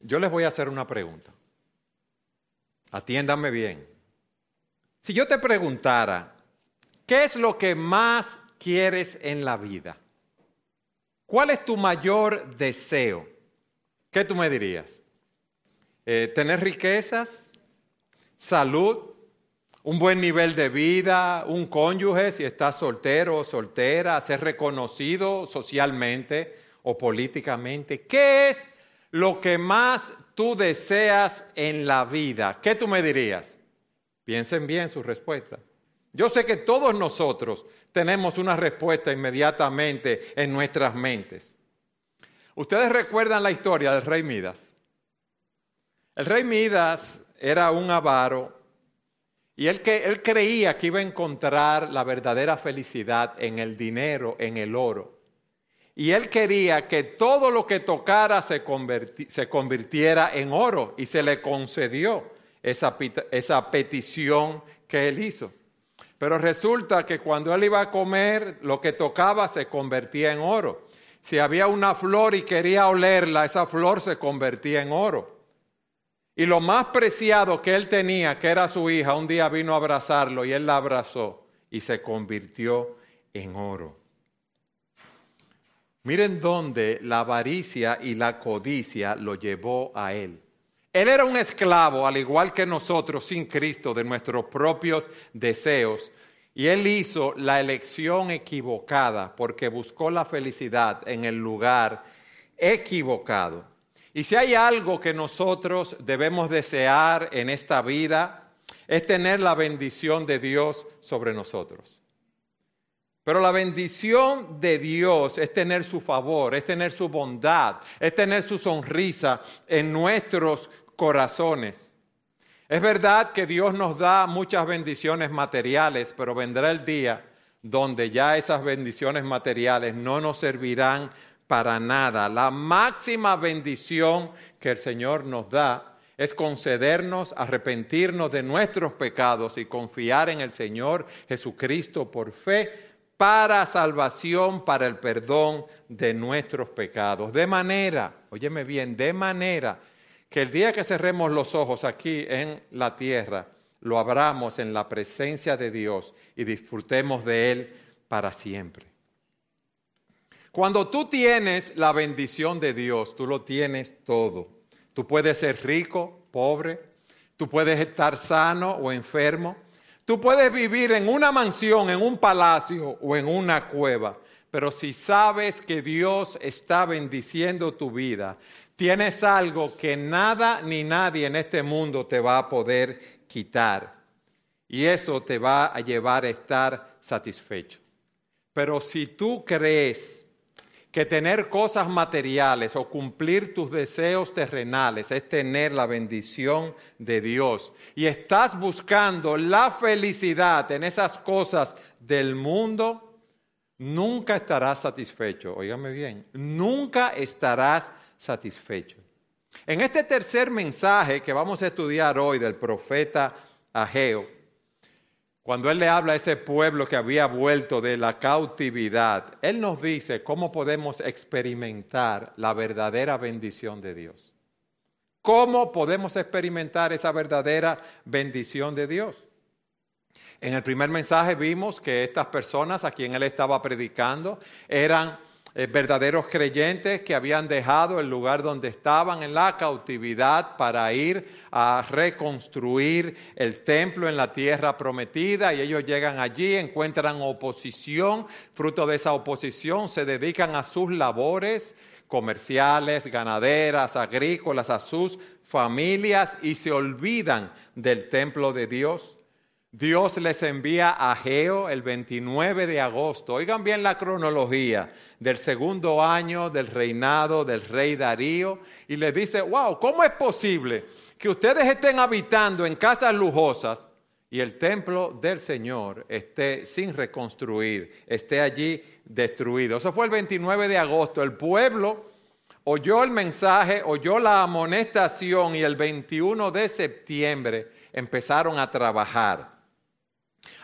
Yo les voy a hacer una pregunta. Atiéndanme bien. Si yo te preguntara, ¿qué es lo que más quieres en la vida? ¿Cuál es tu mayor deseo? ¿Qué tú me dirías? Eh, ¿Tener riquezas? ¿Salud? ¿Un buen nivel de vida? ¿Un cónyuge si estás soltero o soltera? ¿Ser reconocido socialmente o políticamente? ¿Qué es lo que más tú deseas en la vida? ¿Qué tú me dirías? Piensen bien su respuesta. Yo sé que todos nosotros tenemos una respuesta inmediatamente en nuestras mentes. Ustedes recuerdan la historia del rey Midas. El rey Midas era un avaro y él, que, él creía que iba a encontrar la verdadera felicidad en el dinero, en el oro. Y él quería que todo lo que tocara se, se convirtiera en oro y se le concedió esa petición que él hizo. Pero resulta que cuando él iba a comer, lo que tocaba se convertía en oro. Si había una flor y quería olerla, esa flor se convertía en oro. Y lo más preciado que él tenía, que era su hija, un día vino a abrazarlo y él la abrazó y se convirtió en oro. Miren dónde la avaricia y la codicia lo llevó a él. Él era un esclavo, al igual que nosotros, sin Cristo, de nuestros propios deseos. Y él hizo la elección equivocada porque buscó la felicidad en el lugar equivocado. Y si hay algo que nosotros debemos desear en esta vida, es tener la bendición de Dios sobre nosotros. Pero la bendición de Dios es tener su favor, es tener su bondad, es tener su sonrisa en nuestros corazones. Es verdad que Dios nos da muchas bendiciones materiales, pero vendrá el día donde ya esas bendiciones materiales no nos servirán para nada. La máxima bendición que el Señor nos da es concedernos, arrepentirnos de nuestros pecados y confiar en el Señor Jesucristo por fe para salvación, para el perdón de nuestros pecados. De manera, óyeme bien, de manera que el día que cerremos los ojos aquí en la tierra, lo abramos en la presencia de Dios y disfrutemos de Él para siempre. Cuando tú tienes la bendición de Dios, tú lo tienes todo. Tú puedes ser rico, pobre, tú puedes estar sano o enfermo, tú puedes vivir en una mansión, en un palacio o en una cueva. Pero si sabes que Dios está bendiciendo tu vida, tienes algo que nada ni nadie en este mundo te va a poder quitar. Y eso te va a llevar a estar satisfecho. Pero si tú crees que tener cosas materiales o cumplir tus deseos terrenales es tener la bendición de Dios y estás buscando la felicidad en esas cosas del mundo, nunca estarás satisfecho. Óigame bien, nunca estarás satisfecho. En este tercer mensaje que vamos a estudiar hoy del profeta Ageo, cuando él le habla a ese pueblo que había vuelto de la cautividad, él nos dice cómo podemos experimentar la verdadera bendición de Dios. ¿Cómo podemos experimentar esa verdadera bendición de Dios? En el primer mensaje vimos que estas personas a quien él estaba predicando eran eh, verdaderos creyentes que habían dejado el lugar donde estaban en la cautividad para ir a reconstruir el templo en la tierra prometida y ellos llegan allí, encuentran oposición, fruto de esa oposición se dedican a sus labores comerciales, ganaderas, agrícolas, a sus familias y se olvidan del templo de Dios. Dios les envía a Geo el 29 de agosto. Oigan bien la cronología del segundo año del reinado del rey Darío y les dice, wow, ¿cómo es posible que ustedes estén habitando en casas lujosas y el templo del Señor esté sin reconstruir, esté allí destruido? Eso fue el 29 de agosto. El pueblo oyó el mensaje, oyó la amonestación y el 21 de septiembre empezaron a trabajar.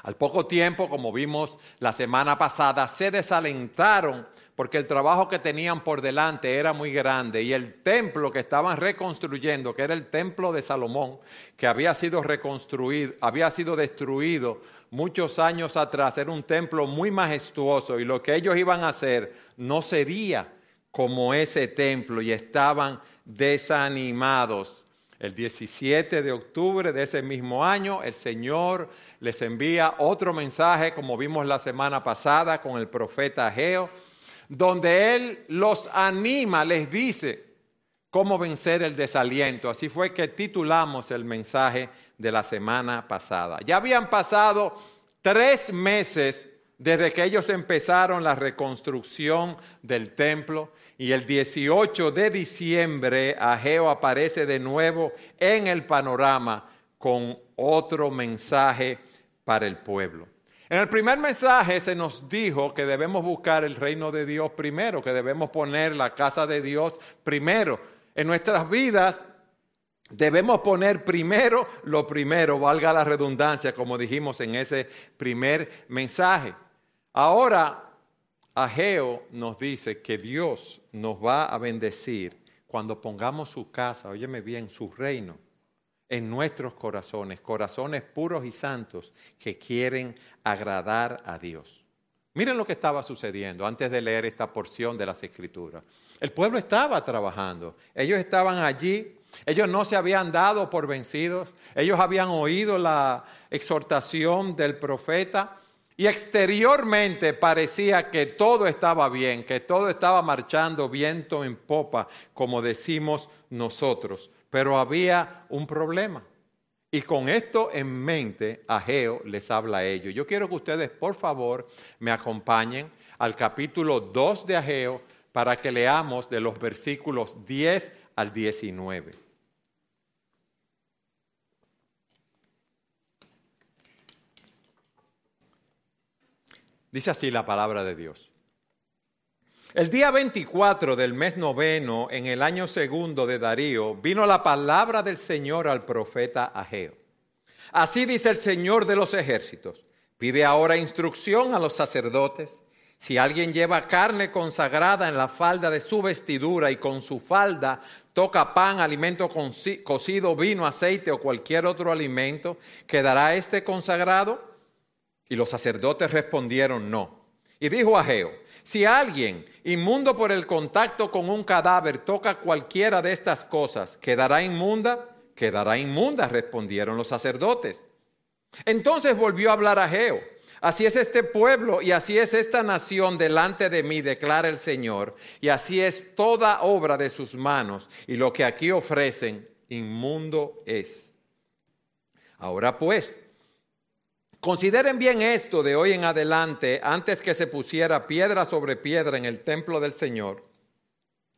Al poco tiempo, como vimos la semana pasada, se desalentaron porque el trabajo que tenían por delante era muy grande y el templo que estaban reconstruyendo, que era el templo de Salomón, que había sido reconstruido, había sido destruido muchos años atrás, era un templo muy majestuoso y lo que ellos iban a hacer no sería como ese templo y estaban desanimados. El 17 de octubre de ese mismo año, el Señor les envía otro mensaje, como vimos la semana pasada con el profeta Ageo, donde Él los anima, les dice cómo vencer el desaliento. Así fue que titulamos el mensaje de la semana pasada. Ya habían pasado tres meses desde que ellos empezaron la reconstrucción del templo y el 18 de diciembre Ageo aparece de nuevo en el panorama con otro mensaje para el pueblo. En el primer mensaje se nos dijo que debemos buscar el reino de Dios primero, que debemos poner la casa de Dios primero. En nuestras vidas debemos poner primero lo primero, valga la redundancia, como dijimos en ese primer mensaje. Ahora, Ageo nos dice que Dios nos va a bendecir cuando pongamos su casa, óyeme bien, su reino en nuestros corazones, corazones puros y santos que quieren agradar a Dios. Miren lo que estaba sucediendo antes de leer esta porción de las Escrituras. El pueblo estaba trabajando, ellos estaban allí, ellos no se habían dado por vencidos, ellos habían oído la exhortación del profeta y exteriormente parecía que todo estaba bien, que todo estaba marchando viento en popa, como decimos nosotros. Pero había un problema. Y con esto en mente, Ageo les habla a ellos. Yo quiero que ustedes, por favor, me acompañen al capítulo 2 de Ageo para que leamos de los versículos 10 al 19. Dice así la palabra de Dios. El día 24 del mes noveno, en el año segundo de Darío, vino la palabra del Señor al profeta Ageo. Así dice el Señor de los ejércitos. Pide ahora instrucción a los sacerdotes. Si alguien lleva carne consagrada en la falda de su vestidura y con su falda toca pan, alimento cocido, vino, aceite o cualquier otro alimento, ¿quedará este consagrado? Y los sacerdotes respondieron no. Y dijo Ageo, si alguien, inmundo por el contacto con un cadáver, toca cualquiera de estas cosas, ¿quedará inmunda? Quedará inmunda, respondieron los sacerdotes. Entonces volvió a hablar Ageo. Así es este pueblo y así es esta nación delante de mí, declara el Señor, y así es toda obra de sus manos, y lo que aquí ofrecen, inmundo es. Ahora pues, Consideren bien esto de hoy en adelante, antes que se pusiera piedra sobre piedra en el templo del Señor.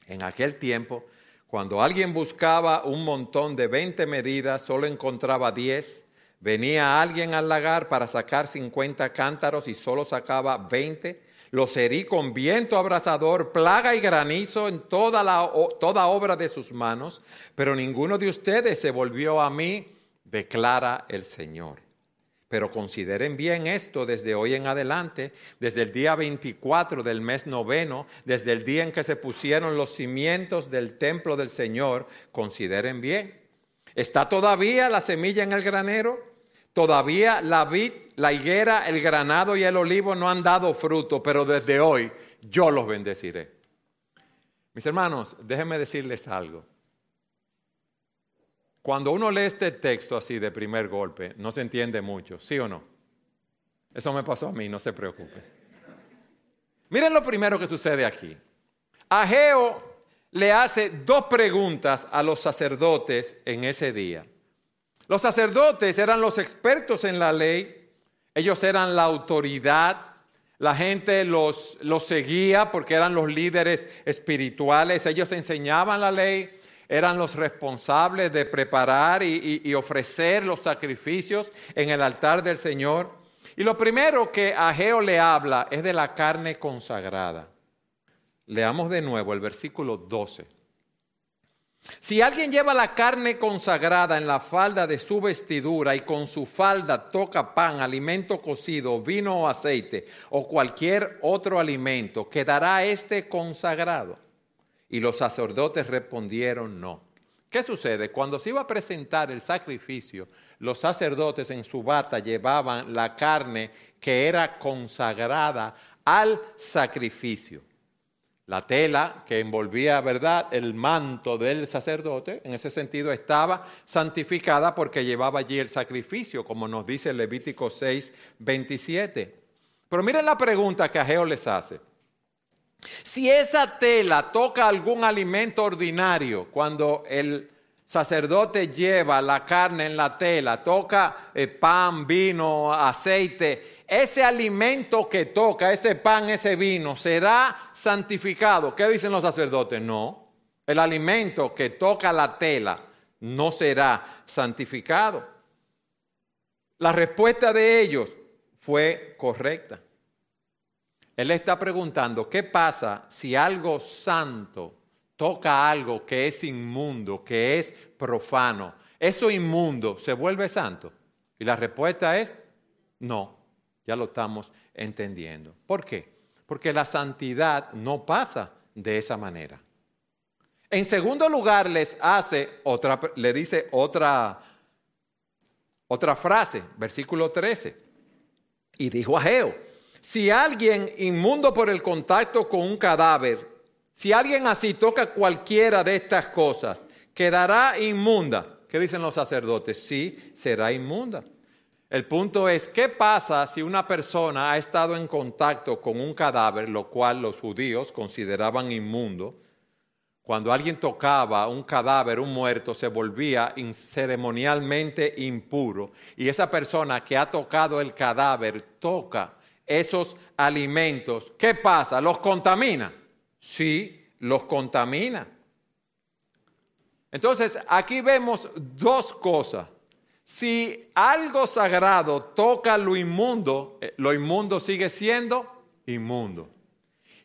En aquel tiempo, cuando alguien buscaba un montón de 20 medidas, solo encontraba 10. Venía alguien al lagar para sacar 50 cántaros y solo sacaba 20. Los herí con viento abrasador, plaga y granizo en toda, la, toda obra de sus manos, pero ninguno de ustedes se volvió a mí, declara el Señor. Pero consideren bien esto desde hoy en adelante, desde el día 24 del mes noveno, desde el día en que se pusieron los cimientos del templo del Señor, consideren bien. ¿Está todavía la semilla en el granero? Todavía la vid, la higuera, el granado y el olivo no han dado fruto, pero desde hoy yo los bendeciré. Mis hermanos, déjenme decirles algo. Cuando uno lee este texto así de primer golpe, no se entiende mucho, ¿sí o no? Eso me pasó a mí, no se preocupe. Miren lo primero que sucede aquí. Ageo le hace dos preguntas a los sacerdotes en ese día. Los sacerdotes eran los expertos en la ley, ellos eran la autoridad, la gente los, los seguía porque eran los líderes espirituales, ellos enseñaban la ley, eran los responsables de preparar y, ofrecer los sacrificios en el altar del Señor. Y lo primero que Ageo le habla es de la carne consagrada. Leamos de nuevo el versículo 12. Si alguien lleva la carne consagrada en la falda de su vestidura y con su falda toca pan, alimento cocido, vino o aceite o cualquier otro alimento, ¿quedará este consagrado? Y los sacerdotes respondieron no. ¿Qué sucede? Cuando se iba a presentar el sacrificio, los sacerdotes en su bata llevaban la carne que era consagrada al sacrificio. La tela que envolvía, ¿verdad?, el manto del sacerdote, en ese sentido estaba santificada porque llevaba allí el sacrificio, como nos dice Levítico 6, 27. Pero miren la pregunta que Ageo les hace. Si esa tela toca algún alimento ordinario, cuando el sacerdote lleva la carne en la tela, toca eh, pan, vino, aceite, ese alimento que toca, ese pan, ese vino, será santificado. ¿Qué dicen los sacerdotes? No, el alimento que toca la tela no será santificado. La respuesta de ellos fue correcta. Él está preguntando, ¿qué pasa si algo santo toca algo que es inmundo, que es profano, eso inmundo se vuelve santo? Y la respuesta es no, ya lo estamos entendiendo. ¿Por qué? Porque la santidad no pasa de esa manera. En segundo lugar, les hace otra, le dice otra, otra frase, versículo 13. Y dijo a Geo, si alguien inmundo por el contacto con un cadáver si alguien así toca cualquiera de estas cosas, quedará inmunda. ¿Qué dicen los sacerdotes? Sí, será inmunda. El punto es, ¿qué pasa si una persona ha estado en contacto con un cadáver, lo cual los judíos consideraban inmundo? Cuando alguien tocaba un cadáver, un muerto, se volvía ceremonialmente impuro. Y esa persona que ha tocado el cadáver toca esos alimentos. ¿Qué pasa? ¿Los contamina? sí los contamina. Entonces, aquí vemos dos cosas. Si algo sagrado toca lo inmundo, eh, lo inmundo sigue siendo inmundo.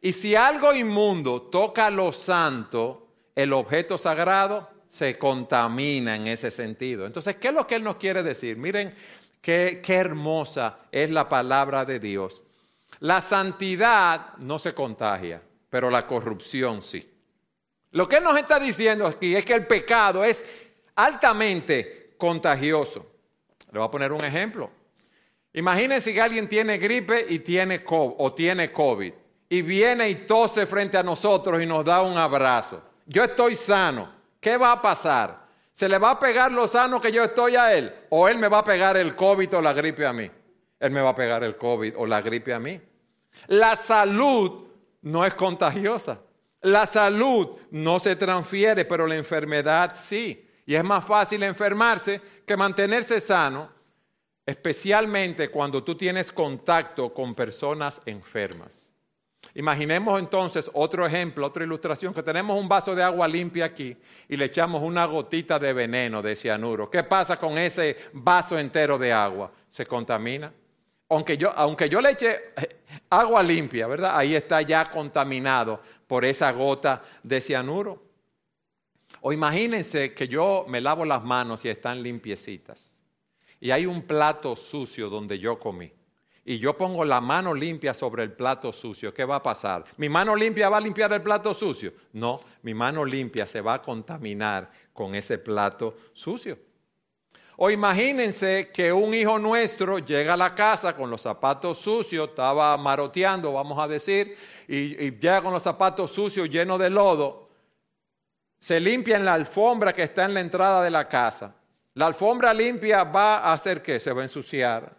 Y si algo inmundo toca lo santo, el objeto sagrado se contamina en ese sentido. Entonces, ¿qué es lo que Él nos quiere decir? Miren qué, hermosa es la palabra de Dios. La santidad no se contagia pero la corrupción sí. Lo que él nos está diciendo aquí es que el pecado es altamente contagioso. Le voy a poner un ejemplo. Imagínense que alguien tiene gripe y tiene COVID, o tiene COVID y viene y tose frente a nosotros y nos da un abrazo. Yo estoy sano. ¿Qué va a pasar? ¿Se le va a pegar lo sano que yo estoy a él? ¿O él me va a pegar el COVID o la gripe a mí? Él me va a pegar el COVID o la gripe a mí. La salud no es contagiosa. La salud no se transfiere, pero la enfermedad sí. Y es más fácil enfermarse que mantenerse sano, especialmente cuando tú tienes contacto con personas enfermas. Imaginemos entonces otro ejemplo, otra ilustración, que tenemos un vaso de agua limpia aquí y le echamos una gotita de veneno de cianuro. ¿Qué pasa con ese vaso entero de agua? ¿Se contamina? aunque yo, aunque yo le eche eh, agua limpia, ¿verdad? Ahí está ya contaminado por esa gota de cianuro. O imagínense que yo me lavo las manos y están limpiecitas. Y hay un plato sucio donde yo comí. Y yo pongo la mano limpia sobre el plato sucio. ¿Qué va a pasar? ¿Mi mano limpia va a limpiar el plato sucio? No, mi mano limpia se va a contaminar con ese plato sucio. O imagínense que un hijo nuestro llega a la casa con los zapatos sucios, estaba maroteando, vamos a decir, y, llega con los zapatos sucios llenos de lodo, se limpia en la alfombra que está en la entrada de la casa. La alfombra limpia va a hacer que se va a ensuciar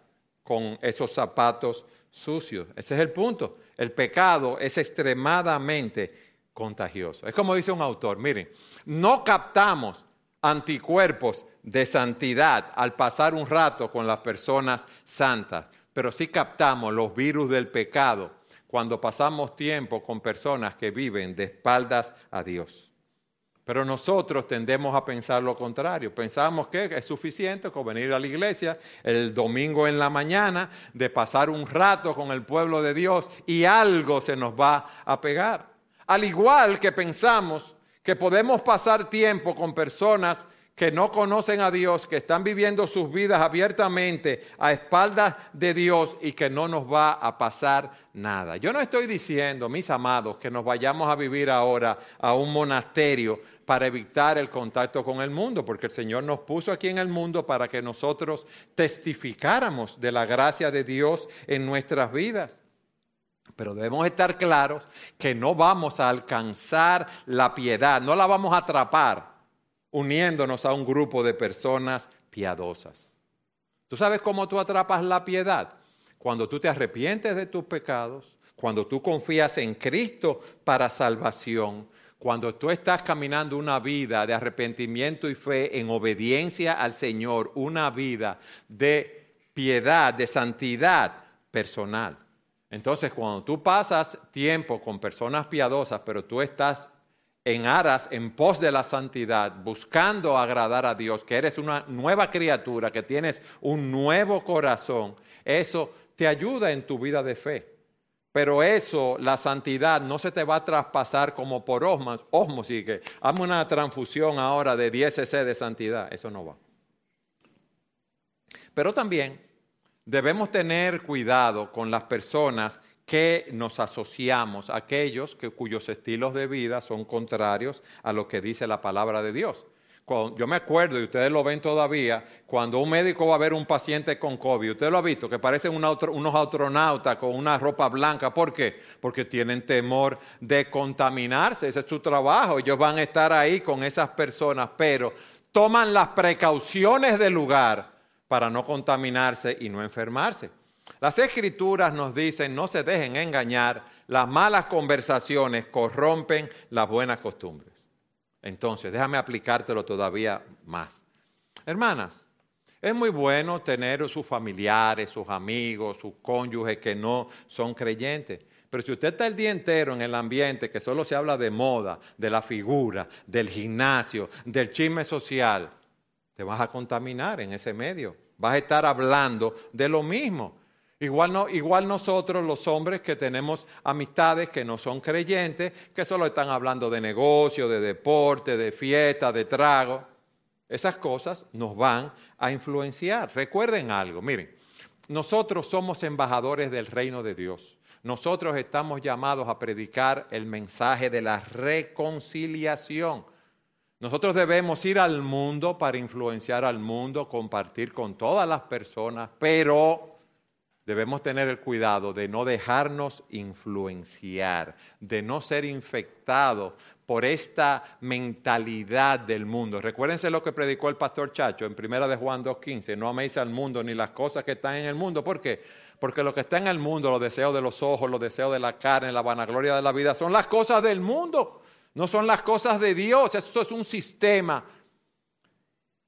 con esos zapatos sucios. Ese es el punto. El pecado es extremadamente contagioso. Es como dice un autor, miren, no captamos anticuerpos de santidad al pasar un rato con las personas santas, pero sí captamos los virus del pecado cuando pasamos tiempo con personas que viven de espaldas a Dios. Pero nosotros tendemos a pensar lo contrario. Pensamos que es suficiente con venir a la iglesia el domingo en la mañana, de pasar un rato con el pueblo de Dios y algo se nos va a pegar. Al igual que pensamos que podemos pasar tiempo con personas que no conocen a Dios, que están viviendo sus vidas abiertamente a espaldas de Dios y que no nos va a pasar nada. Yo no estoy diciendo, mis amados, que nos vayamos a vivir ahora a un monasterio para evitar el contacto con el mundo, porque el Señor nos puso aquí en el mundo para que nosotros testificáramos de la gracia de Dios en nuestras vidas. Pero debemos estar claros que no vamos a alcanzar la piedad, no la vamos a atrapar uniéndonos a un grupo de personas piadosas. ¿Tú sabes cómo tú atrapas la piedad? Cuando tú te arrepientes de tus pecados, cuando tú confías en Cristo para salvación, cuando tú estás caminando una vida de arrepentimiento y fe en obediencia al Señor, una vida de piedad, de santidad personal. Entonces, cuando tú pasas tiempo con personas piadosas, pero tú estás en aras, en pos de la santidad, buscando agradar a Dios, que eres una nueva criatura, que tienes un nuevo corazón, eso te ayuda en tu vida de fe. Pero eso, la santidad, no se te va a traspasar como por osmos, y que hazme una transfusión ahora de 10 cc de santidad. Eso no va. Pero también debemos tener cuidado con las personas que nos asociamos, aquellos que, cuyos estilos de vida son contrarios a lo que dice la palabra de Dios. yo me acuerdo, y ustedes lo ven todavía, cuando un médico va a ver un paciente con COVID, usted lo ha visto, que parecen unos astronautas con una ropa blanca. ¿Por qué? Porque tienen temor de contaminarse, ese es su trabajo, ellos van a estar ahí con esas personas, pero toman las precauciones del lugar para no contaminarse y no enfermarse. Las escrituras nos dicen, no se dejen engañar, las malas conversaciones corrompen las buenas costumbres. Entonces, déjame aplicártelo todavía más. Hermanas, es muy bueno tener sus familiares, sus amigos, sus cónyuges que no son creyentes. Pero si usted está el día entero en el ambiente que solo se habla de moda, de la figura, del gimnasio, del chisme social, te vas a contaminar en ese medio. Vas a estar hablando de lo mismo. Igual, no, igual nosotros los hombres que tenemos amistades que no son creyentes, que solo están hablando de negocio, de deporte, de fiesta, de trago, esas cosas nos van a influenciar. Recuerden algo, miren, nosotros somos embajadores del reino de Dios. Nosotros estamos llamados a predicar el mensaje de la reconciliación. Nosotros debemos ir al mundo para influenciar al mundo, compartir con todas las personas, pero debemos tener el cuidado de no dejarnos influenciar, de no ser infectados por esta mentalidad del mundo. Recuérdense lo que predicó el pastor Chacho en primera de Juan 2.15, no améis al mundo ni las cosas que están en el mundo. ¿Por qué? Porque lo que está en el mundo, los deseos de los ojos, los deseos de la carne, la vanagloria de la vida, son las cosas del mundo, no son las cosas de Dios. Eso es un sistema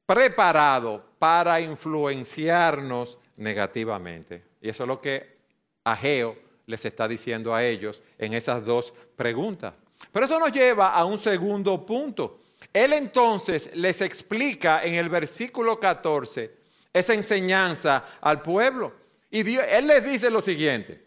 preparado para influenciarnos negativamente. Y eso es lo que Ageo les está diciendo a ellos en esas dos preguntas. Pero eso nos lleva a un segundo punto. Él entonces les explica en el versículo 14 esa enseñanza al pueblo. Y él les dice lo siguiente,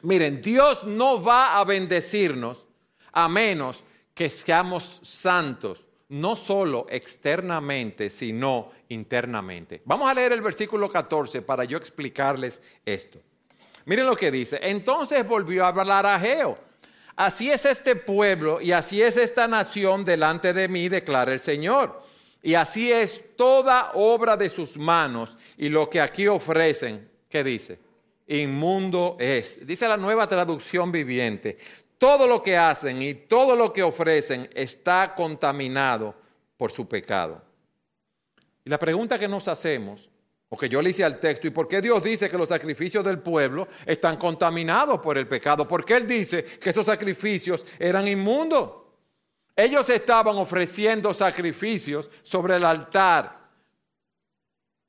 miren, Dios no va a bendecirnos a menos que seamos santos no solo externamente, sino internamente. Vamos a leer el versículo 14 para yo explicarles esto. Miren lo que dice. Entonces volvió a hablar a Geo. Así es este pueblo y así es esta nación delante de mí, declara el Señor. Y así es toda obra de sus manos y lo que aquí ofrecen. ¿Qué dice? Inmundo es. Dice la nueva traducción viviente todo lo que hacen y todo lo que ofrecen está contaminado por su pecado. Y la pregunta que nos hacemos, o que yo le hice al texto, ¿y por qué Dios dice que los sacrificios del pueblo están contaminados por el pecado? ¿Por qué Él dice que esos sacrificios eran inmundos? Ellos estaban ofreciendo sacrificios sobre el altar.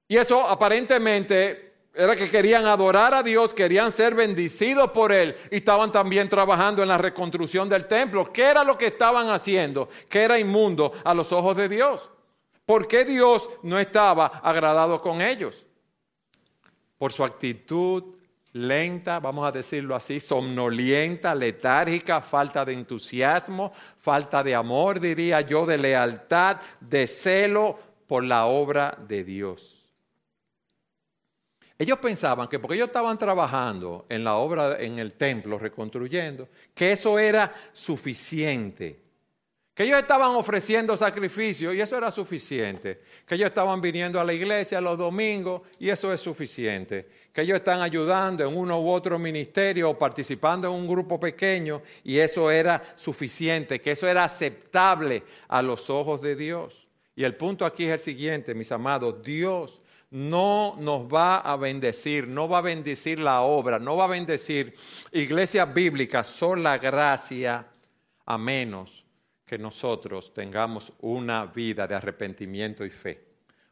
Y eso aparentemente era que querían adorar a Dios, querían ser bendecidos por Él y estaban también trabajando en la reconstrucción del templo. ¿Qué era lo que estaban haciendo? Que era inmundo a los ojos de Dios. ¿Por qué Dios no estaba agradado con ellos? Por su actitud lenta, vamos a decirlo así, somnolienta, letárgica, falta de entusiasmo, falta de amor, diría yo, de lealtad, de celo por la obra de Dios. Ellos pensaban que porque ellos estaban trabajando en la obra, en el templo, reconstruyendo, que eso era suficiente. Que ellos estaban ofreciendo sacrificios y eso era suficiente. Que ellos estaban viniendo a la iglesia los domingos y eso es suficiente. Que ellos están ayudando en uno u otro ministerio o participando en un grupo pequeño y eso era suficiente. Que eso era aceptable a los ojos de Dios. Y el punto aquí es el siguiente, mis amados. Dios no nos va a bendecir, no va a bendecir la obra, no va a bendecir iglesias bíblicas, sola gracia, a menos que nosotros tengamos una vida de arrepentimiento y fe,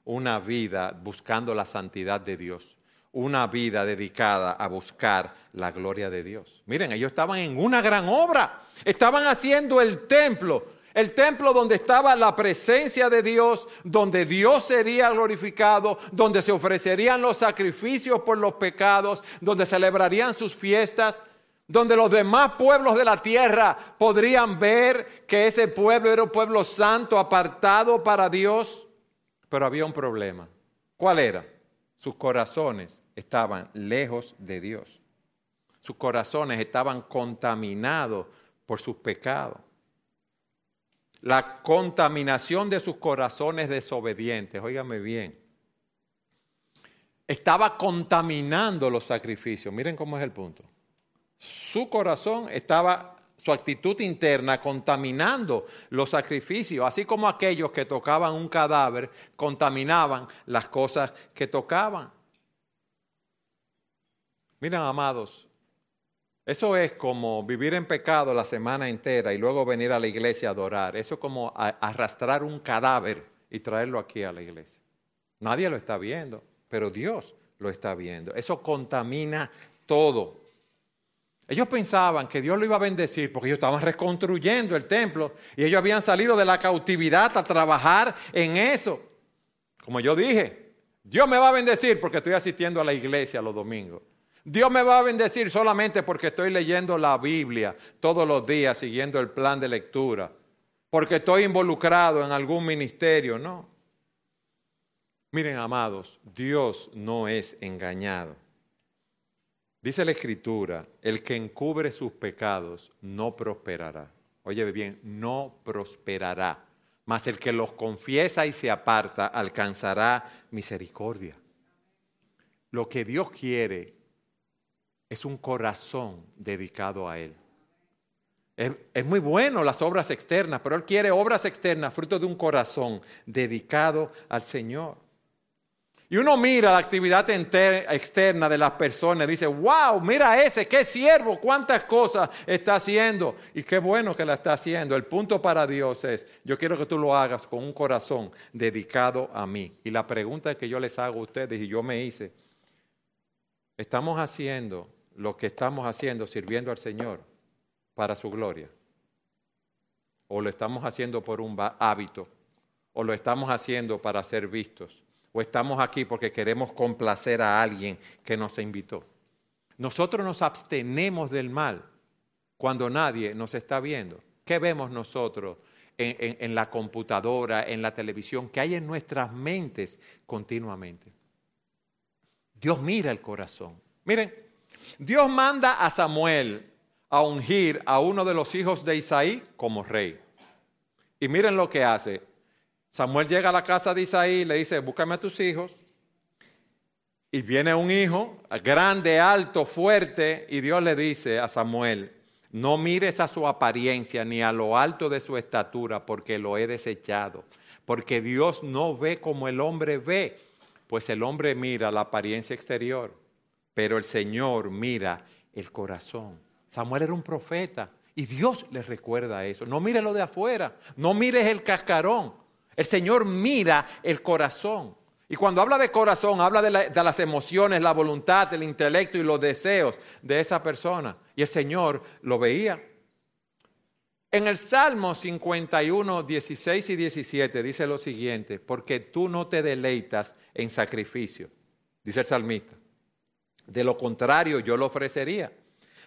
una vida buscando la santidad de Dios, una vida dedicada a buscar la gloria de Dios. Miren, ellos estaban en una gran obra, estaban haciendo el templo el templo donde estaba la presencia de Dios, donde Dios sería glorificado, donde se ofrecerían los sacrificios por los pecados, donde celebrarían sus fiestas, donde los demás pueblos de la tierra podrían ver que ese pueblo era un pueblo santo, apartado para Dios. Pero había un problema. ¿Cuál era? Sus corazones estaban lejos de Dios. Sus corazones estaban contaminados por sus pecados la contaminación de sus corazones desobedientes. Óigame bien. Estaba contaminando los sacrificios. Miren cómo es el punto. Su corazón estaba, su actitud interna, contaminando los sacrificios, así como aquellos que tocaban un cadáver contaminaban las cosas que tocaban. Miren, amados, eso es como vivir en pecado la semana entera y luego venir a la iglesia a adorar. Eso es como arrastrar un cadáver y traerlo aquí a la iglesia. Nadie lo está viendo, pero Dios lo está viendo. Eso contamina todo. Ellos pensaban que Dios lo iba a bendecir porque ellos estaban reconstruyendo el templo y ellos habían salido de la cautividad a trabajar en eso. Como yo dije, Dios me va a bendecir porque estoy asistiendo a la iglesia los domingos. Dios me va a bendecir solamente porque estoy leyendo la Biblia todos los días, siguiendo el plan de lectura, porque estoy involucrado en algún ministerio, no. Miren, amados, Dios no es engañado. Dice la Escritura, el que encubre sus pecados no prosperará. Oye bien, no prosperará, mas el que los confiesa y se aparta alcanzará misericordia. Lo que Dios quiere es un corazón dedicado a Él. Es, muy bueno las obras externas, pero Él quiere obras externas, fruto de un corazón dedicado al Señor. Y uno mira la actividad externa de las personas y dice, wow, mira ese, qué siervo, cuántas cosas está haciendo. Y qué bueno que la está haciendo. El punto para Dios es, yo quiero que tú lo hagas con un corazón dedicado a mí. Y la pregunta que yo les hago a ustedes y yo me hice, ¿estamos haciendo lo que estamos haciendo sirviendo al Señor para su gloria? ¿O lo estamos haciendo por un hábito? ¿O lo estamos haciendo para ser vistos? ¿O estamos aquí porque queremos complacer a alguien que nos invitó? Nosotros nos abstenemos del mal cuando nadie nos está viendo. ¿Qué vemos nosotros en, la computadora, en la televisión, que hay en nuestras mentes continuamente? Dios mira el corazón. Miren, Dios manda a Samuel a ungir a uno de los hijos de Isaí como rey. Y miren lo que hace. Samuel llega a la casa de Isaí y le dice, búscame a tus hijos. Y viene un hijo grande, alto, fuerte, y Dios le dice a Samuel, no mires a su apariencia ni a lo alto de su estatura, porque lo he desechado. Porque Dios no ve como el hombre ve, pues el hombre mira la apariencia exterior, pero el Señor mira el corazón. Samuel era un profeta y Dios le recuerda eso. No mire lo de afuera, no mires el cascarón. El Señor mira el corazón. Y cuando habla de corazón, habla de, de, las emociones, la voluntad, el intelecto y los deseos de esa persona. Y el Señor lo veía. En el Salmo 51, 16 y 17 dice lo siguiente, porque tú no te deleitas en sacrificio, dice el salmista De lo contrario, yo lo ofrecería.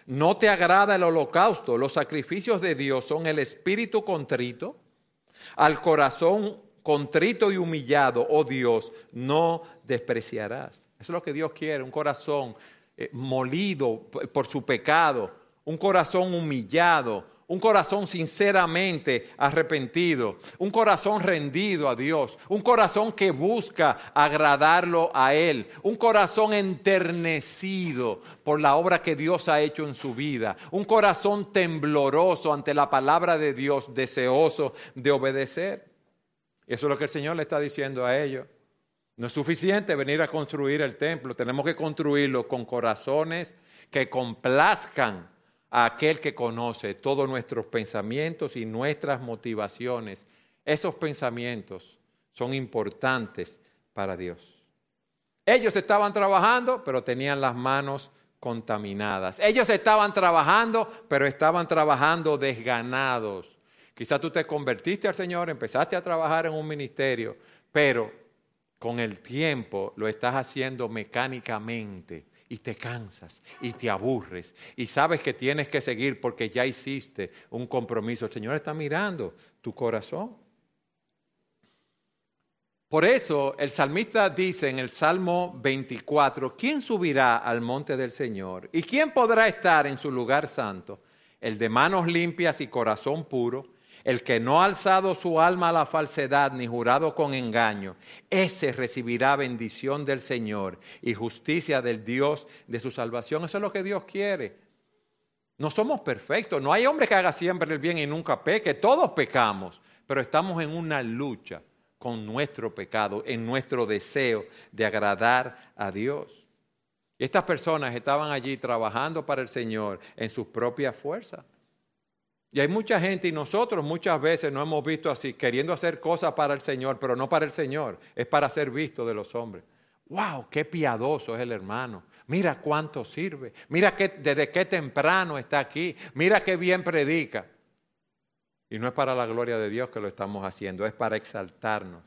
No te agrada el holocausto. Los sacrificios de Dios son el espíritu contrito. Al corazón contrito y humillado, oh Dios, no despreciarás. Eso es lo que Dios quiere, un corazón eh, molido por su pecado, un corazón humillado, un corazón sinceramente arrepentido, un corazón rendido a Dios, un corazón que busca agradarlo a Él, un corazón enternecido por la obra que Dios ha hecho en su vida, un corazón tembloroso ante la palabra de Dios, deseoso de obedecer. Eso es lo que el Señor le está diciendo a ellos. No es suficiente venir a construir el templo, tenemos que construirlo con corazones que complazcan a aquel que conoce todos nuestros pensamientos y nuestras motivaciones. Esos pensamientos son importantes para Dios. Ellos estaban trabajando, pero tenían las manos contaminadas. Ellos estaban trabajando, pero estaban trabajando desganados. Quizás tú te convertiste al Señor, empezaste a trabajar en un ministerio, pero con el tiempo lo estás haciendo mecánicamente y te cansas y te aburres y sabes que tienes que seguir porque ya hiciste un compromiso. El Señor está mirando tu corazón. Por eso el salmista dice en el Salmo 24, ¿quién subirá al monte del Señor? ¿Y quién podrá estar en su lugar santo? El de manos limpias y corazón puro el que no ha alzado su alma a la falsedad ni jurado con engaño, ese recibirá bendición del Señor y justicia del Dios de su salvación. Eso es lo que Dios quiere. No somos perfectos. No hay hombre que haga siempre el bien y nunca peque. Todos pecamos, pero estamos en una lucha con nuestro pecado, en nuestro deseo de agradar a Dios. Estas personas estaban allí trabajando para el Señor en sus propias fuerzas. Y hay mucha gente y nosotros muchas veces nos hemos visto así, queriendo hacer cosas para el Señor, pero no para el Señor, es para ser visto de los hombres. ¡Wow! ¡Qué piadoso es el hermano! Mira cuánto sirve. Mira desde qué temprano está aquí. Mira qué bien predica. Y no es para la gloria de Dios que lo estamos haciendo, es para exaltarnos.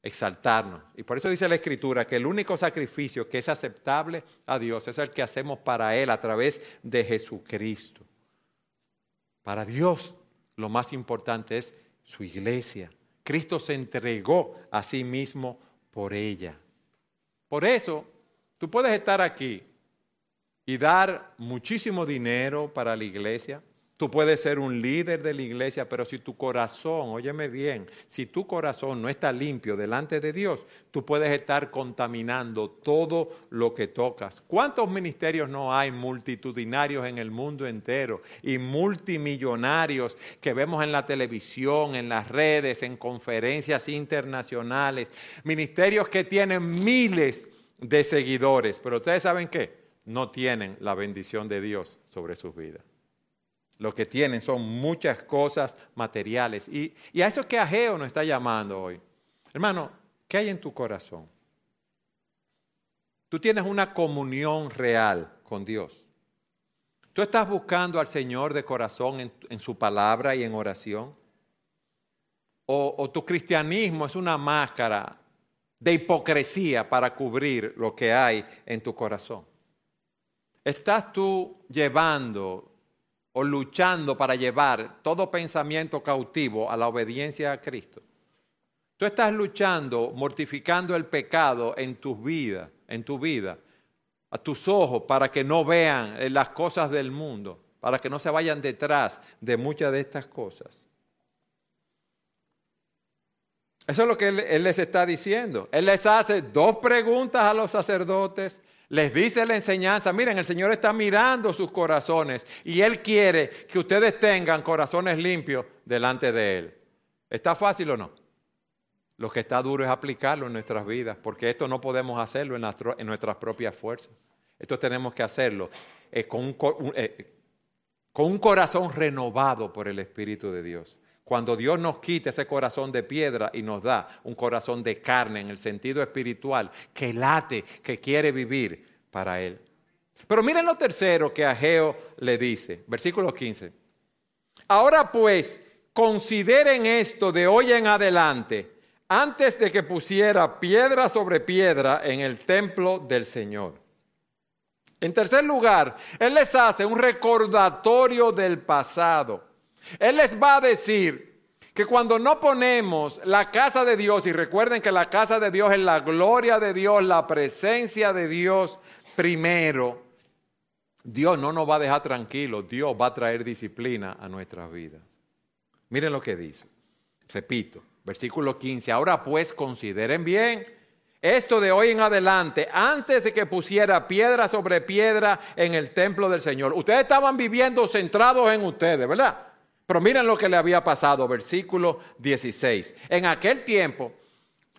Exaltarnos. Y por eso dice la Escritura que el único sacrificio que es aceptable a Dios es el que hacemos para Él a través de Jesucristo. Para Dios lo más importante es su iglesia. Cristo se entregó a sí mismo por ella. Por eso, tú puedes estar aquí y dar muchísimo dinero para la iglesia, Tú puedes ser un líder de la iglesia, pero si tu corazón, óyeme bien, si tu corazón no está limpio delante de Dios, tú puedes estar contaminando todo lo que tocas. ¿Cuántos ministerios no hay multitudinarios en el mundo entero y multimillonarios que vemos en la televisión, en las redes, en conferencias internacionales? Ministerios que tienen miles de seguidores, pero ustedes saben qué? No tienen la bendición de Dios sobre sus vidas. Lo que tienen son muchas cosas materiales. Y, a eso que Ageo nos está llamando hoy. Hermano, ¿qué hay en tu corazón? Tú tienes una comunión real con Dios. Tú estás buscando al Señor de corazón en, su palabra y en oración. O, o tu cristianismo es una máscara de hipocresía para cubrir lo que hay en tu corazón. ¿Estás tú llevando o luchando para llevar todo pensamiento cautivo a la obediencia a Cristo. Tú estás luchando, mortificando el pecado en tu vida, en tu vida, a tus ojos para que no vean eh, las cosas del mundo, para que no se vayan detrás de muchas de estas cosas. Eso es lo que él, él, les está diciendo. Él les hace dos preguntas a los sacerdotes les dice la enseñanza, miren, el Señor está mirando sus corazones y Él quiere que ustedes tengan corazones limpios delante de Él. ¿Está fácil o no? Lo que está duro es aplicarlo en nuestras vidas, porque esto no podemos hacerlo en, nuestras propias fuerzas. Esto tenemos que hacerlo eh, eh, con un corazón renovado por el Espíritu de Dios. Cuando Dios nos quita ese corazón de piedra y nos da un corazón de carne en el sentido espiritual, que late, que quiere vivir para Él. Pero miren lo tercero que Ageo le dice, versículo 15. Ahora pues, consideren esto de hoy en adelante, antes de que pusiera piedra sobre piedra en el templo del Señor. En tercer lugar, Él les hace un recordatorio del pasado. Él les va a decir que cuando no ponemos la casa de Dios, y recuerden que la casa de Dios es la gloria de Dios, la presencia de Dios primero, Dios no nos va a dejar tranquilos, Dios va a traer disciplina a nuestras vidas. Miren lo que dice. Repito, versículo 15. Ahora pues consideren bien esto de hoy en adelante, antes de que pusiera piedra sobre piedra en el templo del Señor. Ustedes estaban viviendo centrados en ustedes, ¿verdad? Pero miren lo que le había pasado, versículo 16. En aquel tiempo,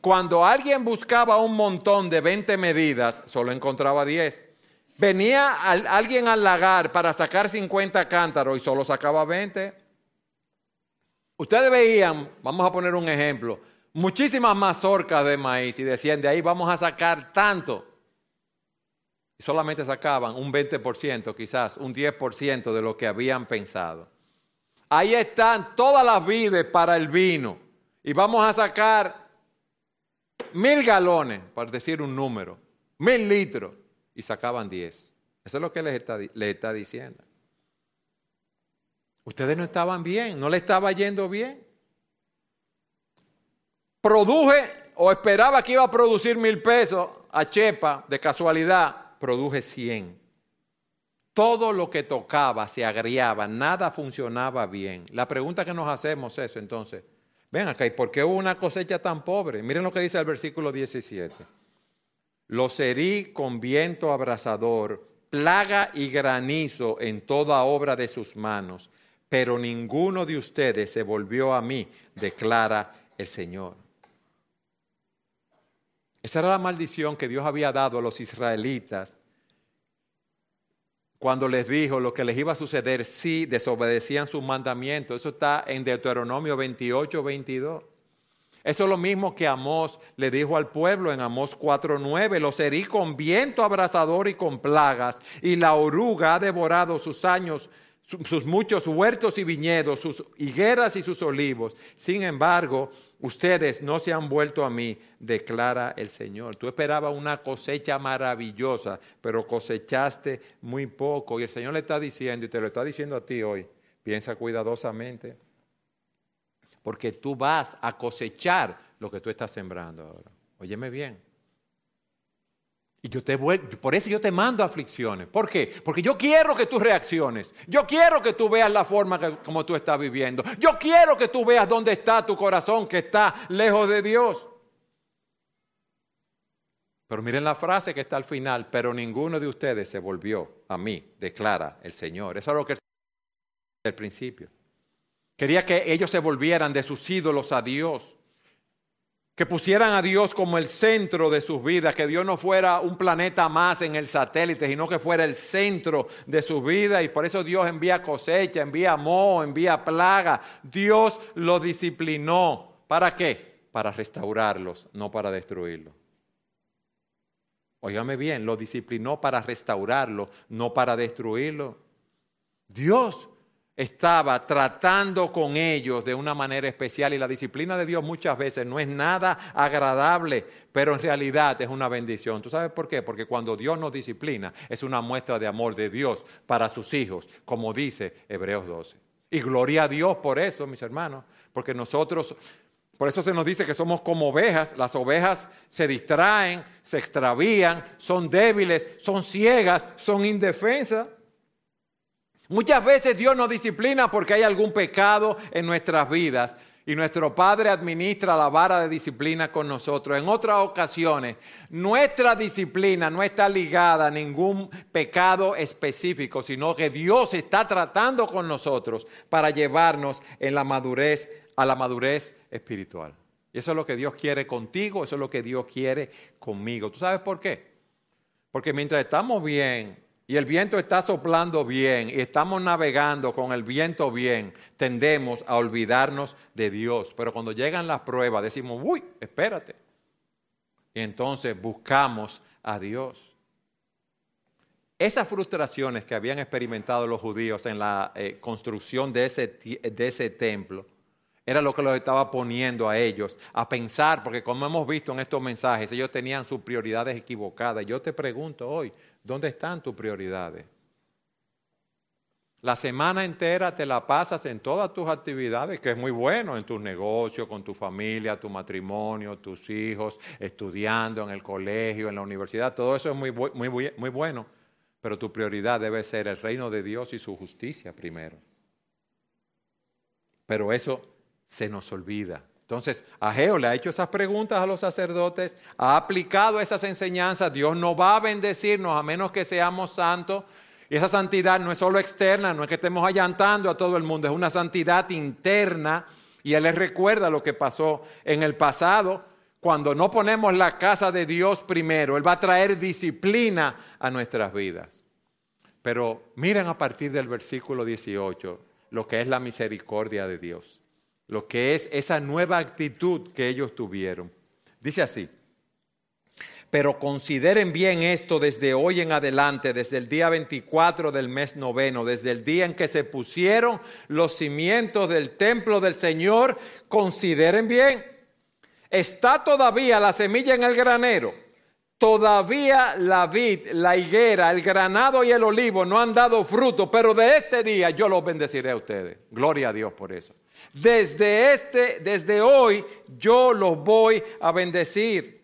cuando alguien buscaba un montón de 20 medidas, solo encontraba 10. Venía alguien al lagar para sacar 50 cántaros y solo sacaba 20. Ustedes veían, vamos a poner un ejemplo, muchísimas mazorcas de maíz y decían, de ahí vamos a sacar tanto. Y solamente sacaban un 20%, quizás un 10% de lo que habían pensado. Ahí están todas las vides para el vino. Y vamos a sacar mil galones, para decir un número, mil litros. Y sacaban 10. Eso es lo que les está, les está diciendo. Ustedes no estaban bien, no le estaba yendo bien. Produje o esperaba que iba a producir mil pesos a Chepa, de casualidad, produje cien. Todo lo que tocaba se agriaba, nada funcionaba bien. La pregunta que nos hacemos es entonces, ven acá, ¿y por qué hubo una cosecha tan pobre? Miren lo que dice el versículo 17. Los herí con viento abrasador, plaga y granizo en toda obra de sus manos pero ninguno de ustedes se volvió a mí, declara el Señor. Esa era la maldición que Dios había dado a los israelitas cuando les dijo lo que les iba a suceder si desobedecían sus mandamientos. Eso está en Deuteronomio 28, 22. Eso es lo mismo que Amós le dijo al pueblo en Amós 4:9, los herí con viento abrasador y con plagas, y la oruga ha devorado sus años sus muchos huertos y viñedos, sus higueras y sus olivos. Sin embargo, ustedes no se han vuelto a mí, declara el Señor. Tú esperabas una cosecha maravillosa, pero cosechaste muy poco. Y el Señor le está diciendo, y te lo está diciendo a ti hoy, piensa cuidadosamente, porque tú vas a cosechar lo que tú estás sembrando ahora. Óyeme bien. Y yo te por eso yo te mando aflicciones. ¿Por qué? Porque yo quiero que tú reacciones. Yo quiero que tú veas la forma como tú estás viviendo. Yo quiero que tú veas dónde está tu corazón que está lejos de Dios. Pero miren la frase que está al final, pero ninguno de ustedes se volvió a mí, declara el Señor. Eso es lo que el principio. Quería que ellos se volvieran de sus ídolos a Dios que pusieran a Dios como el centro de sus vidas, que Dios no fuera un planeta más en el satélite, sino que fuera el centro de sus vidas. Y por eso Dios envía cosecha, envía moho, envía plaga. Dios los disciplinó. ¿Para qué? Para restaurarlos, no para destruirlos. Óigame bien, lo disciplinó para restaurarlo, no para destruirlo. Dios estaba tratando con ellos de una manera especial y la disciplina de Dios muchas veces no es nada agradable, pero en realidad es una bendición. ¿Tú sabes por qué? Porque cuando Dios nos disciplina es una muestra de amor de Dios para sus hijos, como dice Hebreos 12. Y gloria a Dios por eso, mis hermanos, porque nosotros, por eso se nos dice que somos como ovejas, las ovejas se distraen, se extravían, son débiles, son ciegas, son indefensas. Muchas veces Dios nos disciplina porque hay algún pecado en nuestras vidas y nuestro Padre administra la vara de disciplina con nosotros. En otras ocasiones, nuestra disciplina no está ligada a ningún pecado específico, sino que Dios está tratando con nosotros para llevarnos en la madurez, a la madurez espiritual. Y eso es lo que Dios quiere contigo, eso es lo que Dios quiere conmigo. ¿Tú sabes por qué? Porque mientras estamos bien, y el viento está soplando bien y estamos navegando con el viento bien, tendemos a olvidarnos de Dios. Pero cuando llegan las pruebas decimos, uy, espérate. Y entonces buscamos a Dios. Esas frustraciones que habían experimentado los judíos en la eh, construcción de ese, de ese templo Era lo que los estaba poniendo a ellos a pensar, porque como hemos visto en estos mensajes, ellos tenían sus prioridades equivocadas. Yo te pregunto hoy, ¿dónde están tus prioridades? La semana entera te la pasas en todas tus actividades, que es muy bueno, en tus negocios, con tu familia, tu matrimonio, tus hijos, estudiando en el colegio, en la universidad, todo eso es muy, muy, muy bueno, pero tu prioridad debe ser el reino de Dios y su justicia primero. Pero eso se nos olvida. Entonces, Ageo le ha hecho esas preguntas a los sacerdotes, ha aplicado esas enseñanzas, Dios no va a bendecirnos a menos que seamos santos. Y esa santidad no es solo externa, no es que estemos allantando a todo el mundo, es una santidad interna. Y Él les recuerda lo que pasó en el pasado, cuando no ponemos la casa de Dios primero, Él va a traer disciplina a nuestras vidas. Pero miren a partir del versículo 18 lo que es la misericordia de Dios lo que es esa nueva actitud que ellos tuvieron. Dice así, pero consideren bien esto desde hoy en adelante, desde el día 24 del mes noveno, desde el día en que se pusieron los cimientos del templo del Señor, consideren bien, está todavía la semilla en el granero, todavía la vid, la higuera, el granado y el olivo no han dado fruto, pero de este día yo los bendeciré a ustedes. Gloria a Dios por eso. Desde este, desde hoy, yo los voy a bendecir.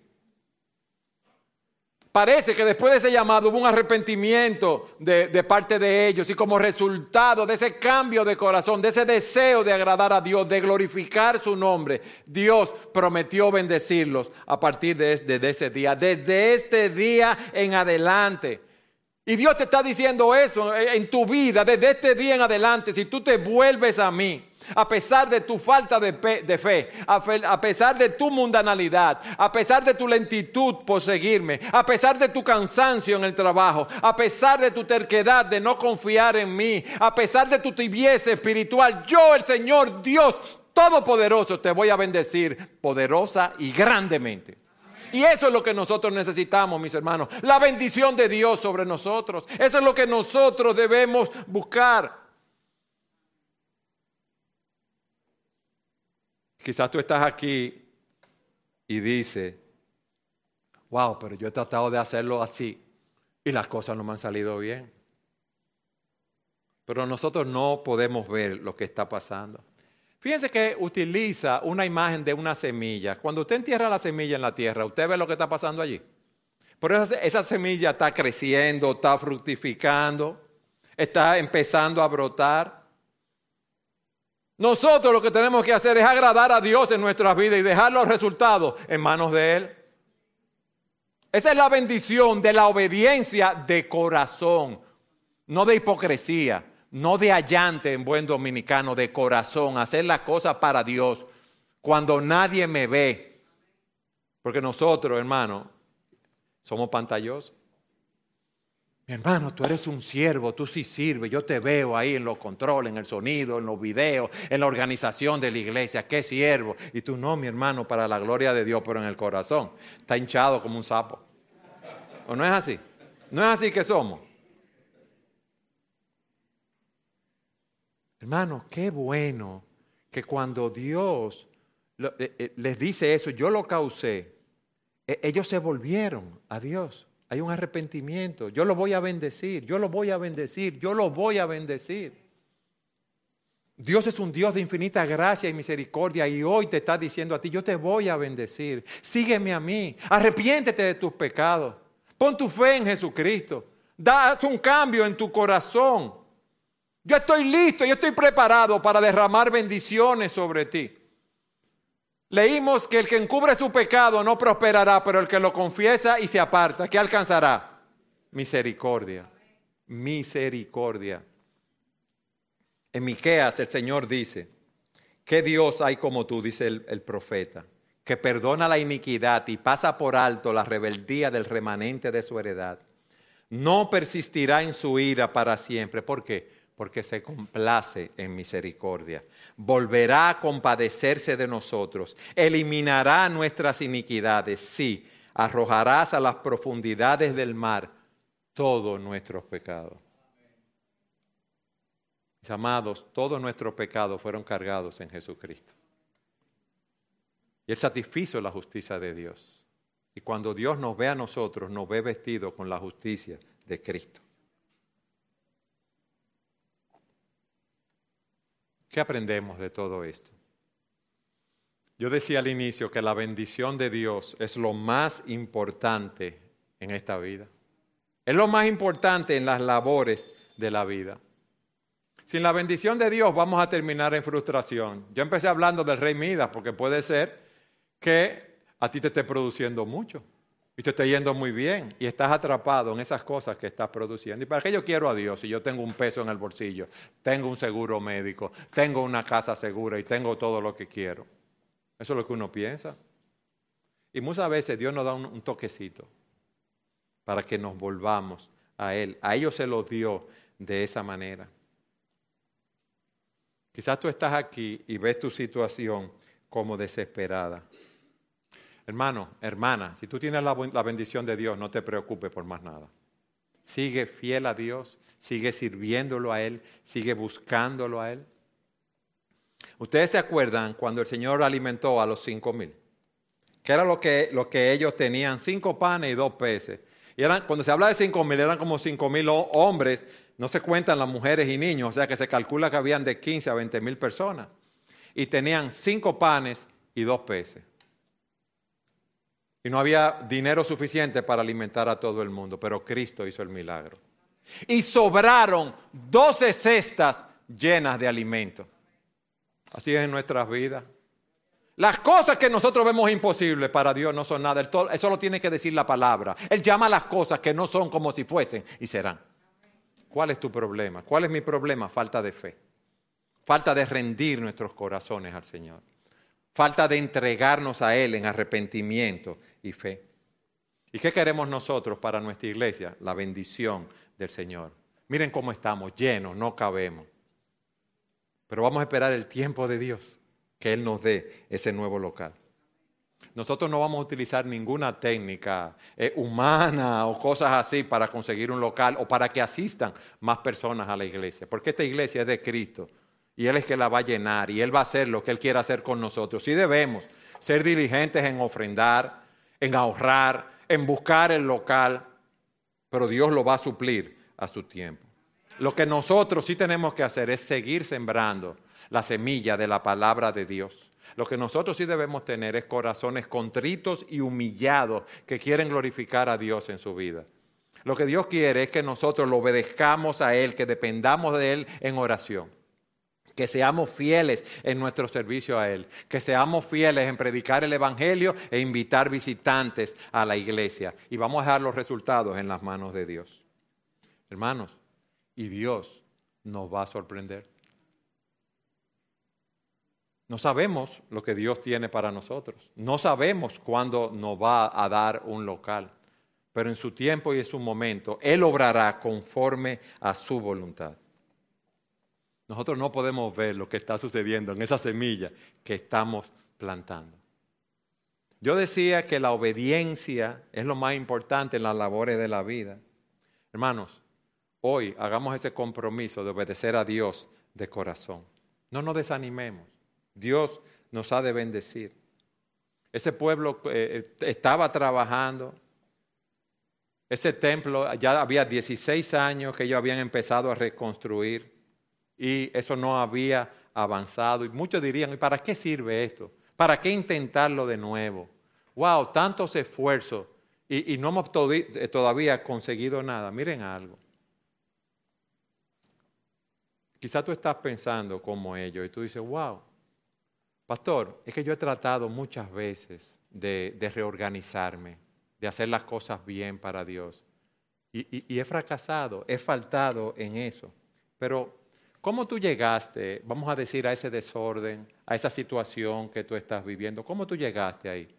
Parece que después de ese llamado hubo un arrepentimiento de, de, parte de ellos y como resultado de ese cambio de corazón, de ese deseo de agradar a Dios, de glorificar su nombre, Dios prometió bendecirlos a partir de, de ese día, desde este día en adelante. Y Dios te está diciendo eso en tu vida, desde este día en adelante, si tú te vuelves a mí a pesar de tu falta de, fe, a, pesar de tu mundanalidad, a pesar de tu lentitud por seguirme, a pesar de tu cansancio en el trabajo, a pesar de tu terquedad de no confiar en mí, a pesar de tu tibieza espiritual, yo el Señor Dios Todopoderoso te voy a bendecir poderosa y grandemente. Y eso es lo que nosotros necesitamos, mis hermanos. La bendición de Dios sobre nosotros. Eso es lo que nosotros debemos buscar. Quizás tú estás aquí y dices, wow, pero yo he tratado de hacerlo así y las cosas no me han salido bien. Pero nosotros no podemos ver lo que está pasando. Fíjense que utiliza una imagen de una semilla. Cuando usted entierra la semilla en la tierra, usted ve lo que está pasando allí. Por eso esa semilla está creciendo, está fructificando, está empezando a brotar. Nosotros lo que tenemos que hacer es agradar a Dios en nuestras vidas y dejar los resultados en manos de Él. Esa es la bendición de la obediencia de corazón, no de hipocresía, no de allante en buen dominicano, de corazón, hacer las cosas para Dios cuando nadie me ve. Porque nosotros, hermano, somos pantallosos. Mi hermano, tú eres un siervo, tú sí sirves, yo te veo ahí en los controles, en el sonido, en los videos, en la organización de la iglesia, qué siervo. Y tú no, mi hermano, para la gloria de Dios, pero en el corazón está hinchado como un sapo. ¿O no es así? ¿No es así que somos? Hermano, qué bueno que cuando Dios eh, eh, les dice eso, yo lo causé, e, ellos se volvieron a Dios. Hay un arrepentimiento. Yo lo voy a bendecir, yo lo voy a bendecir, yo lo voy a bendecir. Dios es un Dios de infinita gracia y misericordia y hoy te está diciendo a ti, yo te voy a bendecir. Sígueme a mí, arrepiéntete de tus pecados. Pon tu fe en Jesucristo. Haz un cambio en tu corazón. Yo estoy listo, yo estoy preparado para derramar bendiciones sobre ti. Leímos que el que encubre su pecado no prosperará, pero el que lo confiesa y se aparta, ¿qué alcanzará? Misericordia. Misericordia. En Miqueas el Señor dice, ¿qué Dios hay como tú? dice el, el profeta, que perdona la iniquidad y pasa por alto la rebeldía del remanente de su heredad. No persistirá en su ira para siempre. ¿Por qué? Porque se complace en misericordia. Volverá a compadecerse de nosotros, eliminará nuestras iniquidades, sí, arrojarás a las profundidades del mar todos nuestros pecados. Mis amados, todos nuestros pecados fueron cargados en Jesucristo. Y Él satisfizo la justicia de Dios. Y cuando Dios nos ve a nosotros, nos ve vestidos con la justicia de Cristo. ¿Qué aprendemos de todo esto? Yo decía al inicio que la bendición de Dios es lo más importante en esta vida. Es lo más importante en las labores de la vida. Sin la bendición de Dios vamos a terminar en frustración. Yo empecé hablando del rey Midas porque puede ser que a ti te esté produciendo mucho y te esté yendo muy bien y estás atrapado en esas cosas que estás produciendo. ¿Y para qué yo quiero a Dios si yo tengo un peso en el bolsillo, tengo un seguro médico, tengo una casa segura y tengo todo lo que quiero? Eso es lo que uno piensa. Y muchas veces Dios nos da un, un toquecito para que nos volvamos a Él. A ellos se lo dio de esa manera. Quizás tú estás aquí y ves tu situación como desesperada. Hermano, hermana, si tú tienes la, bendición de Dios, no te preocupes por más nada. Sigue fiel a Dios, sigue sirviéndolo a Él, sigue buscándolo a Él. Ustedes se acuerdan cuando el Señor alimentó a los cinco mil, que era lo que, lo que ellos tenían, cinco panes y dos peces. Y cuando se habla de cinco mil, eran como cinco mil hombres, no se cuentan las mujeres y niños, o sea que se calcula que habían de 15 a 20 mil personas. Y tenían cinco panes y dos peces. Y no había dinero suficiente para alimentar a todo el mundo, pero Cristo hizo el milagro. Y sobraron doce cestas llenas de alimento. Así es en nuestras vidas. Las cosas que nosotros vemos imposibles para Dios no son nada. Eso lo tiene que decir la palabra. Él llama a las cosas que no son como si fuesen y serán. ¿Cuál es tu problema? ¿Cuál es mi problema? Falta de fe. Falta de rendir nuestros corazones al Señor. Falta de entregarnos a Él en arrepentimiento y fe. ¿Y qué queremos nosotros para nuestra iglesia? La bendición del Señor. Miren cómo estamos, llenos, no cabemos. Pero vamos a esperar el tiempo de Dios, que Él nos dé ese nuevo local. Nosotros no vamos a utilizar ninguna técnica eh, humana o cosas así para conseguir un local o para que asistan más personas a la iglesia, porque esta iglesia es de Cristo y Él es que la va a llenar y Él va a hacer lo que Él quiera hacer con nosotros. Sí debemos ser diligentes en ofrendar, en ahorrar, en buscar el local, pero Dios lo va a suplir a su tiempo. Lo que nosotros sí tenemos que hacer es seguir sembrando la semilla de la palabra de Dios. Lo que nosotros sí debemos tener es corazones contritos y humillados que quieren glorificar a Dios en su vida. Lo que Dios quiere es que nosotros lo obedezcamos a Él, que dependamos de Él en oración. Que seamos fieles en nuestro servicio a Él, que seamos fieles en predicar el Evangelio e invitar visitantes a la iglesia. Y vamos a dejar los resultados en las manos de Dios. Hermanos, y Dios nos va a sorprender. No sabemos lo que Dios tiene para nosotros. No sabemos cuándo nos va a dar un local. Pero en su tiempo y en su momento, Él obrará conforme a su voluntad. Nosotros no podemos ver lo que está sucediendo en esa semilla que estamos plantando. Yo decía que la obediencia es lo más importante en las labores de la vida. Hermanos, hoy hagamos ese compromiso de obedecer a Dios de corazón. No nos desanimemos. Dios nos ha de bendecir. Ese pueblo eh, eh, estaba trabajando. Ese templo ya había 16 años que ellos habían empezado a reconstruir y eso no había avanzado. Y muchos dirían, ¿y para qué sirve esto? ¿Para qué intentarlo de nuevo? ¡Wow! Tantos esfuerzos y, y no hemos eh, todavía conseguido nada. Miren algo. Quizás tú estás pensando como ellos y tú dices, wow, Pastor, es que yo he tratado muchas veces de, reorganizarme, de hacer las cosas bien para Dios. Y, he fracasado, he faltado en eso. Pero, ¿cómo tú llegaste, vamos a decir, a ese desorden, a esa situación que tú estás viviendo? ¿Cómo tú llegaste ahí?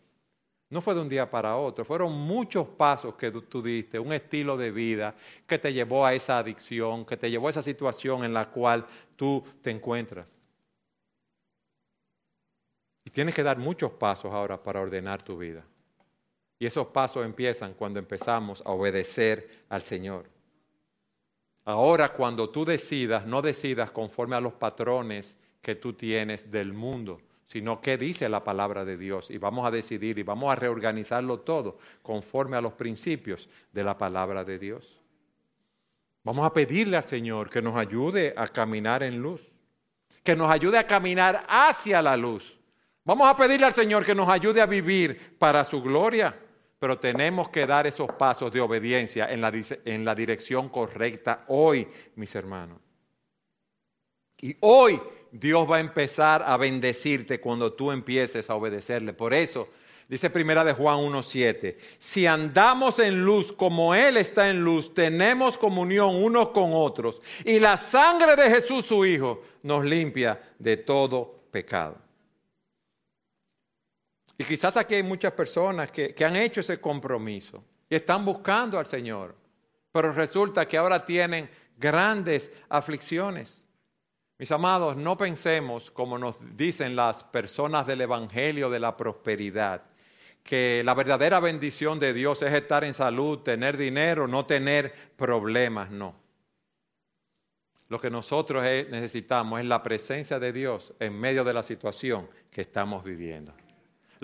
No fue de un día para otro, fueron muchos pasos que tú diste, un estilo de vida que te llevó a esa adicción, que te llevó a esa situación en la cual tú te encuentras. Y tienes que dar muchos pasos ahora para ordenar tu vida. Y esos pasos empiezan cuando empezamos a obedecer al Señor. Ahora cuando tú decidas, no decidas conforme a los patrones que tú tienes del mundo. sino qué dice la palabra de Dios. Y vamos a decidir y vamos a reorganizarlo todo conforme a los principios de la palabra de Dios. Vamos a pedirle al Señor que nos ayude a caminar en luz, que nos ayude a caminar hacia la luz. Vamos a pedirle al Señor que nos ayude a vivir para su gloria, pero tenemos que dar esos pasos de obediencia en la, en la dirección correcta hoy, mis hermanos. Y hoy Dios va a empezar a bendecirte cuando tú empieces a obedecerle. Por eso, dice primera de Juan 1.7, si andamos en luz como Él está en luz, tenemos comunión unos con otros y la sangre de Jesús su Hijo nos limpia de todo pecado. Y quizás aquí hay muchas personas que, que han hecho ese compromiso y están buscando al Señor, pero resulta que ahora tienen grandes aflicciones. Mis amados, no pensemos, como nos dicen las personas del Evangelio de la Prosperidad, que la verdadera bendición de Dios es estar en salud, tener dinero, no tener problemas, no. Lo que nosotros necesitamos es la presencia de Dios en medio de la situación que estamos viviendo.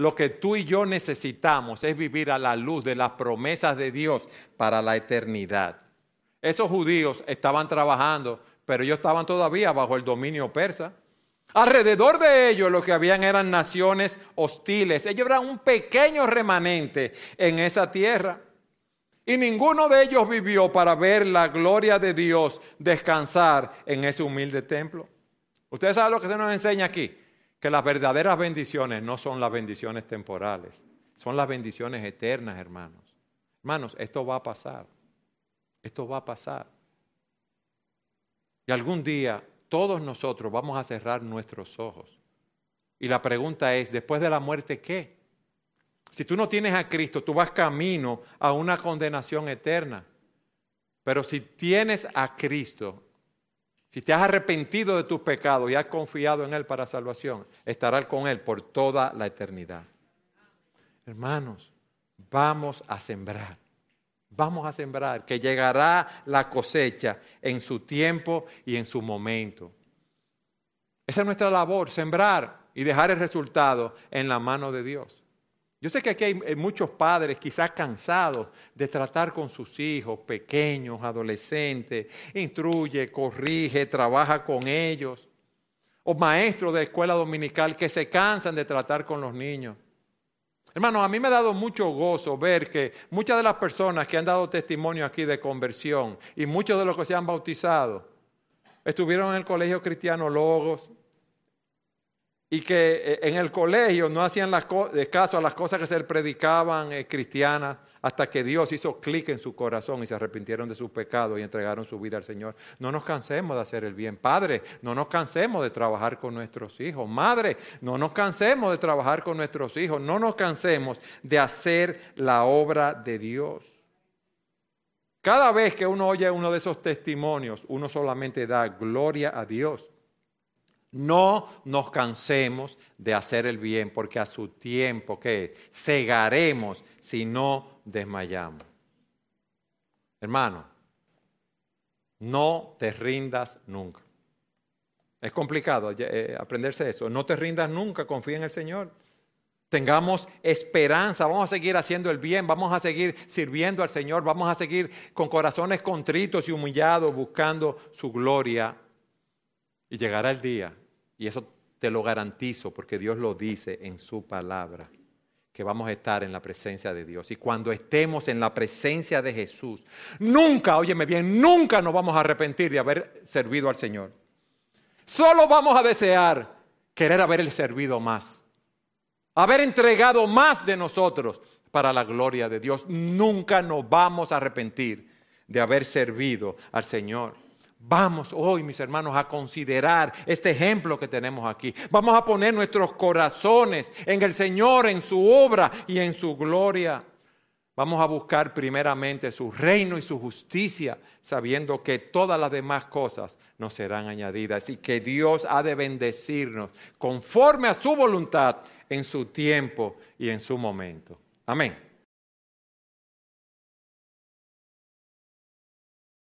Lo que tú y yo necesitamos es vivir a la luz de las promesas de Dios para la eternidad. Esos judíos estaban trabajando pero ellos estaban todavía bajo el dominio persa. Alrededor de ellos lo que habían eran naciones hostiles. Ellos eran un pequeño remanente en esa tierra. Y ninguno de ellos vivió para ver la gloria de Dios descansar en ese humilde templo. Ustedes saben lo que se nos enseña aquí, que las verdaderas bendiciones no son las bendiciones temporales, son las bendiciones eternas, hermanos. Hermanos, esto va a pasar. Esto va a pasar. Y algún día todos nosotros vamos a cerrar nuestros ojos. Y la pregunta es, después de la muerte, ¿qué? Si tú no tienes a Cristo, tú vas camino a una condenación eterna. Pero si tienes a Cristo, si te has arrepentido de tus pecados y has confiado en Él para salvación, estarás con Él por toda la eternidad. Hermanos, vamos a sembrar. Vamos a sembrar, que llegará la cosecha en su tiempo y en su momento. Esa es nuestra labor, sembrar y dejar el resultado en la mano de Dios. Yo sé que aquí hay muchos padres quizás cansados de tratar con sus hijos pequeños, adolescentes, instruye, corrige, trabaja con ellos. O maestros de escuela dominical que se cansan de tratar con los niños. Hermanos, a mí me ha dado mucho gozo ver que muchas de las personas que han dado testimonio aquí de conversión y muchos de los que se han bautizado estuvieron en el colegio cristiano Logos y que eh, en el colegio no hacían caso a las cosas que se predicaban eh, cristianas hasta que Dios hizo clic en su corazón y se arrepintieron de sus pecados y entregaron su vida al Señor. No nos cansemos de hacer el bien. Padre, no nos cansemos de trabajar con nuestros hijos. Madre, no nos cansemos de trabajar con nuestros hijos. No nos cansemos de hacer la obra de Dios. Cada vez que uno oye uno de esos testimonios, uno solamente da gloria a Dios. No nos cansemos de hacer el bien, porque a su tiempo, que cegaremos si no desmayamos. Hermano, no te rindas nunca. Es complicado eh, aprenderse eso. No te rindas nunca, confía en el Señor. Tengamos esperanza, vamos a seguir haciendo el bien, vamos a seguir sirviendo al Señor, vamos a seguir con corazones contritos y humillados buscando su gloria. Y llegará el día y eso te lo garantizo porque Dios lo dice en su palabra, que vamos a estar en la presencia de Dios. Y cuando estemos en la presencia de Jesús, nunca, óyeme bien, nunca nos vamos a arrepentir de haber servido al Señor. Solo vamos a desear querer haberle servido más, haber entregado más de nosotros para la gloria de Dios. Nunca nos vamos a arrepentir de haber servido al Señor. Vamos hoy, mis hermanos, a considerar este ejemplo que tenemos aquí. Vamos a poner nuestros corazones en el Señor, en su obra y en su gloria. Vamos a buscar primeramente su reino y su justicia, sabiendo que todas las demás cosas nos serán añadidas y que Dios ha de bendecirnos conforme a su voluntad en su tiempo y en su momento. Amén.